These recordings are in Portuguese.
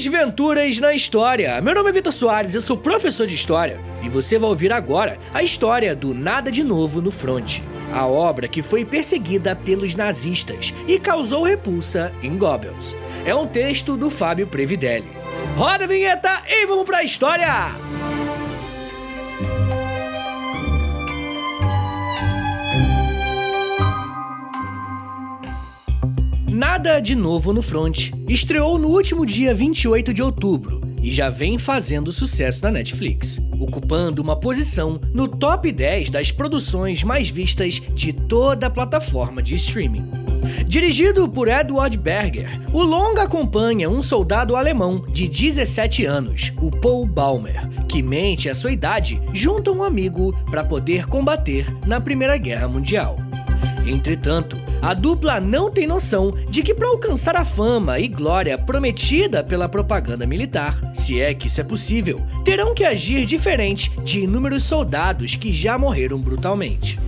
Desventuras na História. Meu nome é Vitor Soares, eu sou professor de História e você vai ouvir agora a história do Nada de Novo no Fronte, a obra que foi perseguida pelos nazistas e causou repulsa em Goebbels. É um texto do Fábio Previdelli. Roda a vinheta e vamos pra história! De Novo no Front estreou no último dia 28 de outubro e já vem fazendo sucesso na Netflix, ocupando uma posição no top 10 das produções mais vistas de toda a plataforma de streaming. Dirigido por Edward Berger, o longa acompanha um soldado alemão de 17 anos, o Paul Baumer, que mente a sua idade junto a um amigo para poder combater na Primeira Guerra Mundial. Entretanto, a dupla não tem noção de que para alcançar a fama e glória prometida pela propaganda militar, se é que isso é possível, terão que agir diferente de inúmeros soldados que já morreram brutalmente.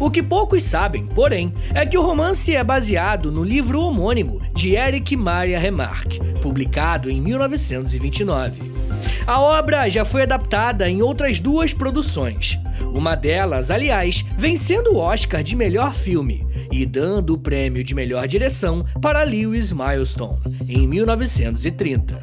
O que poucos sabem, porém, é que o romance é baseado no livro homônimo de Eric Maria Remarque, publicado em 1929. A obra já foi adaptada em outras duas produções. Uma delas, aliás, vencendo o Oscar de melhor filme e dando o prêmio de melhor direção para Lewis Milestone, em 1930.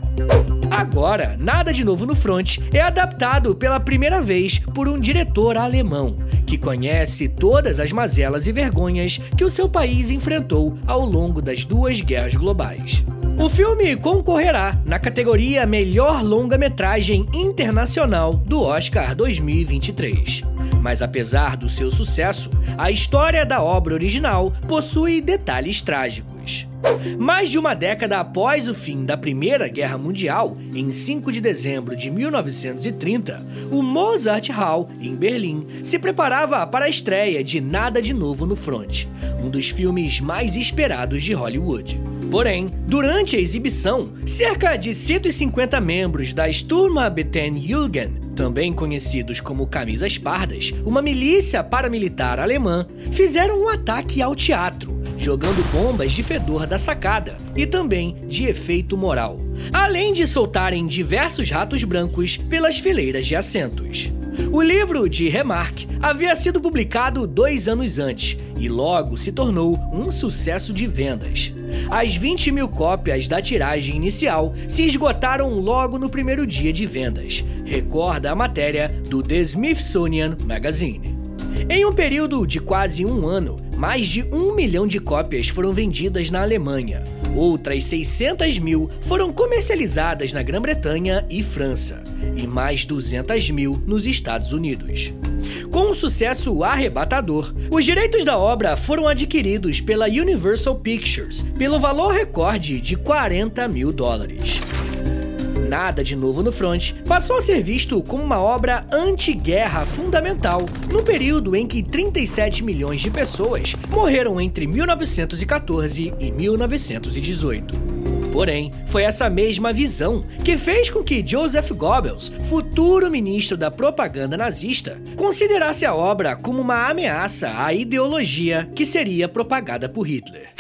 Agora, Nada de Novo no Front é adaptado pela primeira vez por um diretor alemão, que conhece todas as mazelas e vergonhas que o seu país enfrentou ao longo das duas guerras globais. O filme concorrerá na categoria Melhor Longa-Metragem Internacional do Oscar 2023. Mas apesar do seu sucesso, a história da obra original possui detalhes trágicos. Mais de uma década após o fim da Primeira Guerra Mundial, em 5 de dezembro de 1930, o Mozart Hall, em Berlim, se preparava para a estreia de Nada de Novo no Front, um dos filmes mais esperados de Hollywood. Porém, durante a exibição, cerca de 150 membros da Sturmabteilungen, também conhecidos como Camisas Pardas, uma milícia paramilitar alemã, fizeram um ataque ao teatro, jogando bombas de fedor da sacada e também de efeito moral, além de soltarem diversos ratos brancos pelas fileiras de assentos. O livro de Remarque havia sido publicado dois anos antes e logo se tornou um sucesso de vendas. As 20 mil cópias da tiragem inicial se esgotaram logo no primeiro dia de vendas, recorda a matéria do The Smithsonian Magazine. Em um período de quase um ano, mais de um milhão de cópias foram vendidas na Alemanha. Outras 600 mil foram comercializadas na Grã-Bretanha e França e mais 200 mil nos Estados Unidos. Com um sucesso arrebatador, os direitos da obra foram adquiridos pela Universal Pictures pelo valor recorde de 40 mil dólares. Nada de Novo no Front passou a ser visto como uma obra anti-guerra fundamental no período em que 37 milhões de pessoas morreram entre 1914 e 1918. Porém, foi essa mesma visão que fez com que Joseph Goebbels, futuro ministro da propaganda nazista, considerasse a obra como uma ameaça à ideologia que seria propagada por Hitler.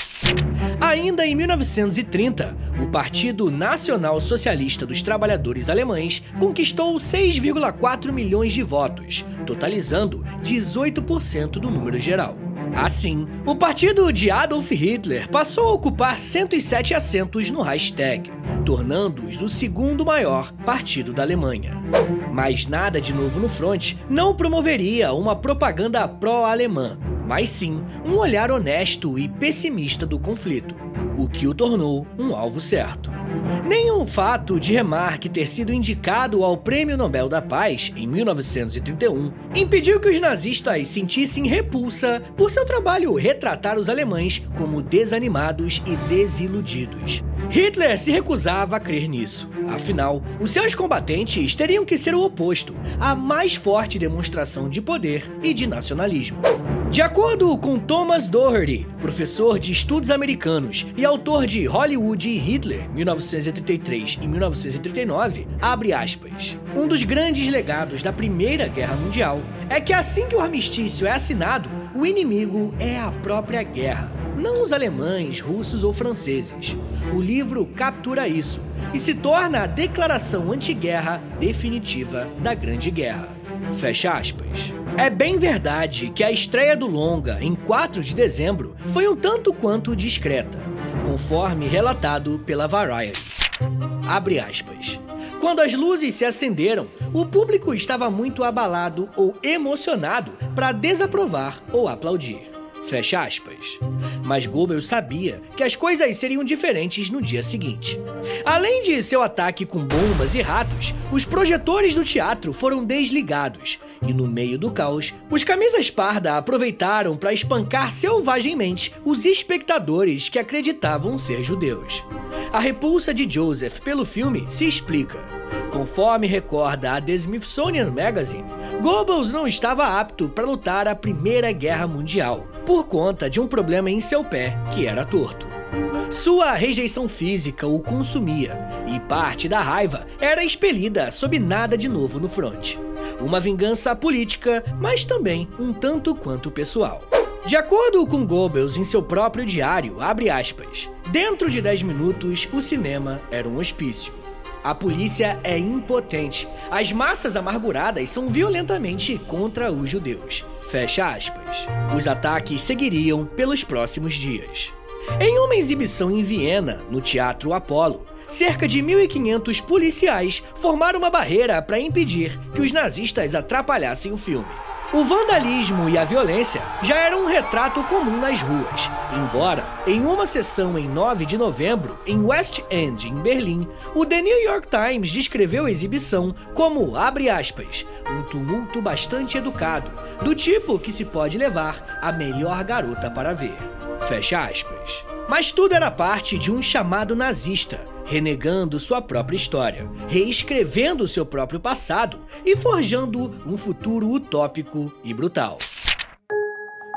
Ainda em 1930, o Partido Nacional Socialista dos Trabalhadores Alemães conquistou 6,4 milhões de votos, totalizando 18% do número geral. Assim, o partido de Adolf Hitler passou a ocupar 107 assentos no Reichstag, tornando-os o segundo maior partido da Alemanha. Mas nada de novo no front não promoveria uma propaganda pró-alemã, mas sim um olhar honesto e pessimista do conflito, o que o tornou um alvo certo. Nem o fato de Remarque ter sido indicado ao Prêmio Nobel da Paz em 1931 impediu que os nazistas sentissem repulsa por seu trabalho retratar os alemães como desanimados e desiludidos. Hitler se recusava a crer nisso. Afinal, os seus combatentes teriam que ser o oposto, a mais forte demonstração de poder e de nacionalismo. De acordo com Thomas Doherty, professor de estudos americanos e autor de Hollywood e Hitler, 1933 e 1939, abre aspas. Um dos grandes legados da Primeira Guerra Mundial é que assim que o armistício é assinado, o inimigo é a própria guerra. não os alemães, russos ou franceses. O livro captura isso e se torna a declaração antiguerra definitiva da Grande Guerra. Fecha aspas. É bem verdade que a estreia do longa, em 4 de dezembro, foi um tanto quanto discreta, conforme relatado pela Variety. Abre aspas. Quando as luzes se acenderam, o público estava muito abalado ou emocionado para desaprovar ou aplaudir. Fecha aspas. Mas Goebbels sabia que as coisas seriam diferentes no dia seguinte. Além de seu ataque com bombas e ratos, os projetores do teatro foram desligados e no meio do caos, os camisas parda aproveitaram para espancar selvagemmente os espectadores que acreditavam ser judeus. A repulsa de Joseph pelo filme se explica. Conforme recorda a The Smithsonian Magazine, Goebbels não estava apto para lutar a Primeira Guerra Mundial, por conta de um problema em seu pé que era torto. Sua rejeição física o consumia, e parte da raiva era expelida sob nada de novo no fronte. Uma vingança política, mas também um tanto quanto pessoal. De acordo com Goebbels em seu próprio diário, abre aspas, dentro de 10 minutos o cinema era um hospício. A polícia é impotente. As massas amarguradas são violentamente contra os judeus. Fecha aspas. Os ataques seguiriam pelos próximos dias. Em uma exibição em Viena, no Teatro Apollo, cerca de 1.500 policiais formaram uma barreira para impedir que os nazistas atrapalhassem o filme. O vandalismo e a violência já eram um retrato comum nas ruas, embora, em uma sessão em 9 de novembro, em West End, em Berlim, o The New York Times descreveu a exibição como, abre aspas, um tumulto bastante educado, do tipo que se pode levar a melhor garota para ver. Fecha aspas. Mas tudo era parte de um chamado nazista, renegando sua própria história, reescrevendo seu próprio passado e forjando um futuro utópico e brutal.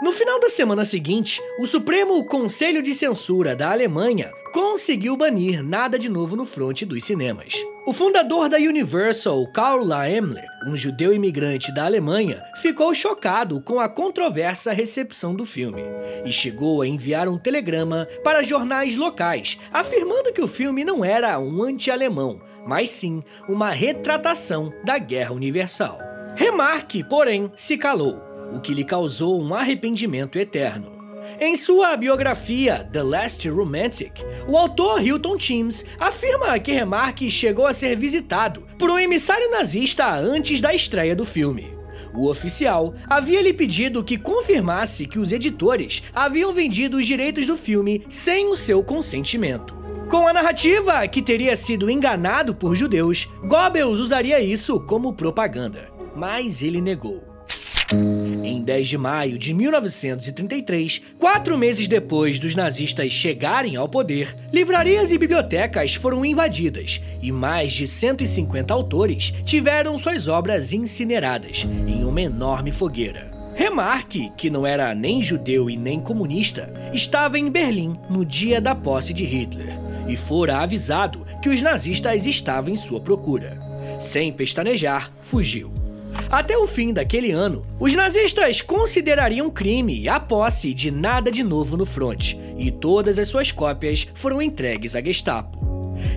No final da semana seguinte, o Supremo Conselho de Censura da Alemanha conseguiu banir nada de novo no fronte dos cinemas. O fundador da Universal, Karl Laemmler, um judeu imigrante da Alemanha, ficou chocado com a controversa recepção do filme e chegou a enviar um telegrama para jornais locais, afirmando que o filme não era um anti-alemão, mas sim uma retratação da Guerra Universal. Remarque, porém, se calou, o que lhe causou um arrependimento eterno. Em sua biografia The Last Romantic, o autor Hilton Teams afirma que Remarque chegou a ser visitado por um emissário nazista antes da estreia do filme. O oficial havia lhe pedido que confirmasse que os editores haviam vendido os direitos do filme sem o seu consentimento. Com a narrativa que teria sido enganado por judeus, Goebbels usaria isso como propaganda, mas ele negou. Em 10 de maio de 1933, quatro meses depois dos nazistas chegarem ao poder, livrarias e bibliotecas foram invadidas e mais de 150 autores tiveram suas obras incineradas em uma enorme fogueira. Remarque que não era nem judeu e nem comunista, estava em Berlim no dia da posse de Hitler e fora avisado que os nazistas estavam em sua procura. Sem pestanejar, fugiu. Até o fim daquele ano, os nazistas considerariam crime a posse de nada de novo no fronte, e todas as suas cópias foram entregues à Gestapo.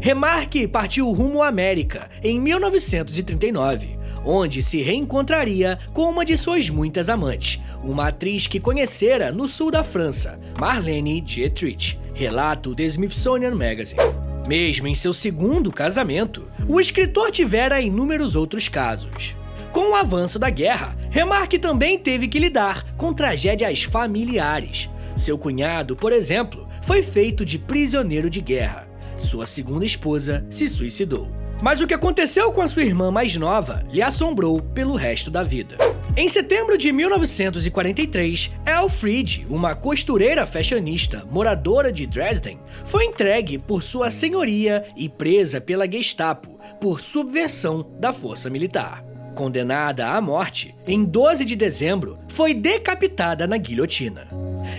Remarque partiu rumo à América em 1939, onde se reencontraria com uma de suas muitas amantes, uma atriz que conhecera no sul da França, Marlene Dietrich, relato The Smithsonian Magazine. Mesmo em seu segundo casamento, o escritor tivera inúmeros outros casos. Com o avanço da guerra, Remarque também teve que lidar com tragédias familiares. Seu cunhado, por exemplo, foi feito de prisioneiro de guerra. Sua segunda esposa se suicidou. Mas o que aconteceu com a sua irmã mais nova lhe assombrou pelo resto da vida. Em setembro de 1943, Elfriede, uma costureira fashionista moradora de Dresden, foi entregue por sua senhoria e presa pela Gestapo por subversão da força militar. Condenada à morte, em 12 de dezembro, foi decapitada na guilhotina.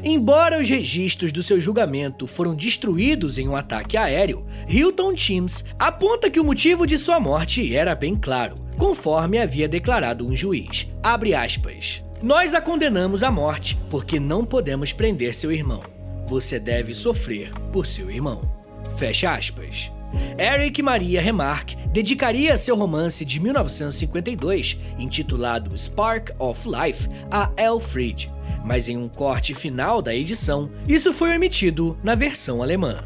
Embora os registros do seu julgamento foram destruídos em um ataque aéreo, Hilton Teams aponta que o motivo de sua morte era bem claro, conforme havia declarado um juiz. Aspas. Nós a condenamos à morte porque não podemos prender seu irmão. você deve sofrer por seu irmão. Fecha aspas. Eric Maria Remarque dedicaria seu romance de 1952, intitulado Spark of Life, a Elfried, mas em um corte final da edição, isso foi omitido na versão alemã.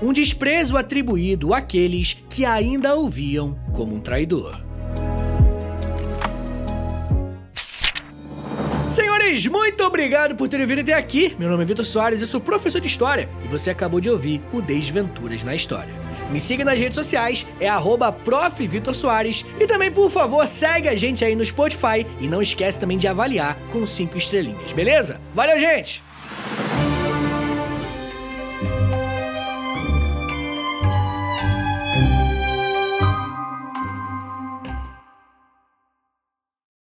Um desprezo atribuído àqueles que ainda o viam como um traidor. Senhores, muito obrigado por terem vindo até aqui. Meu nome é Vitor Soares, eu sou professor de História e você acabou de ouvir o Desventuras na História. Me siga nas redes sociais, é arroba e também, por favor, segue a gente aí no Spotify e não esquece também de avaliar com 5 estrelinhas, beleza? Valeu, gente!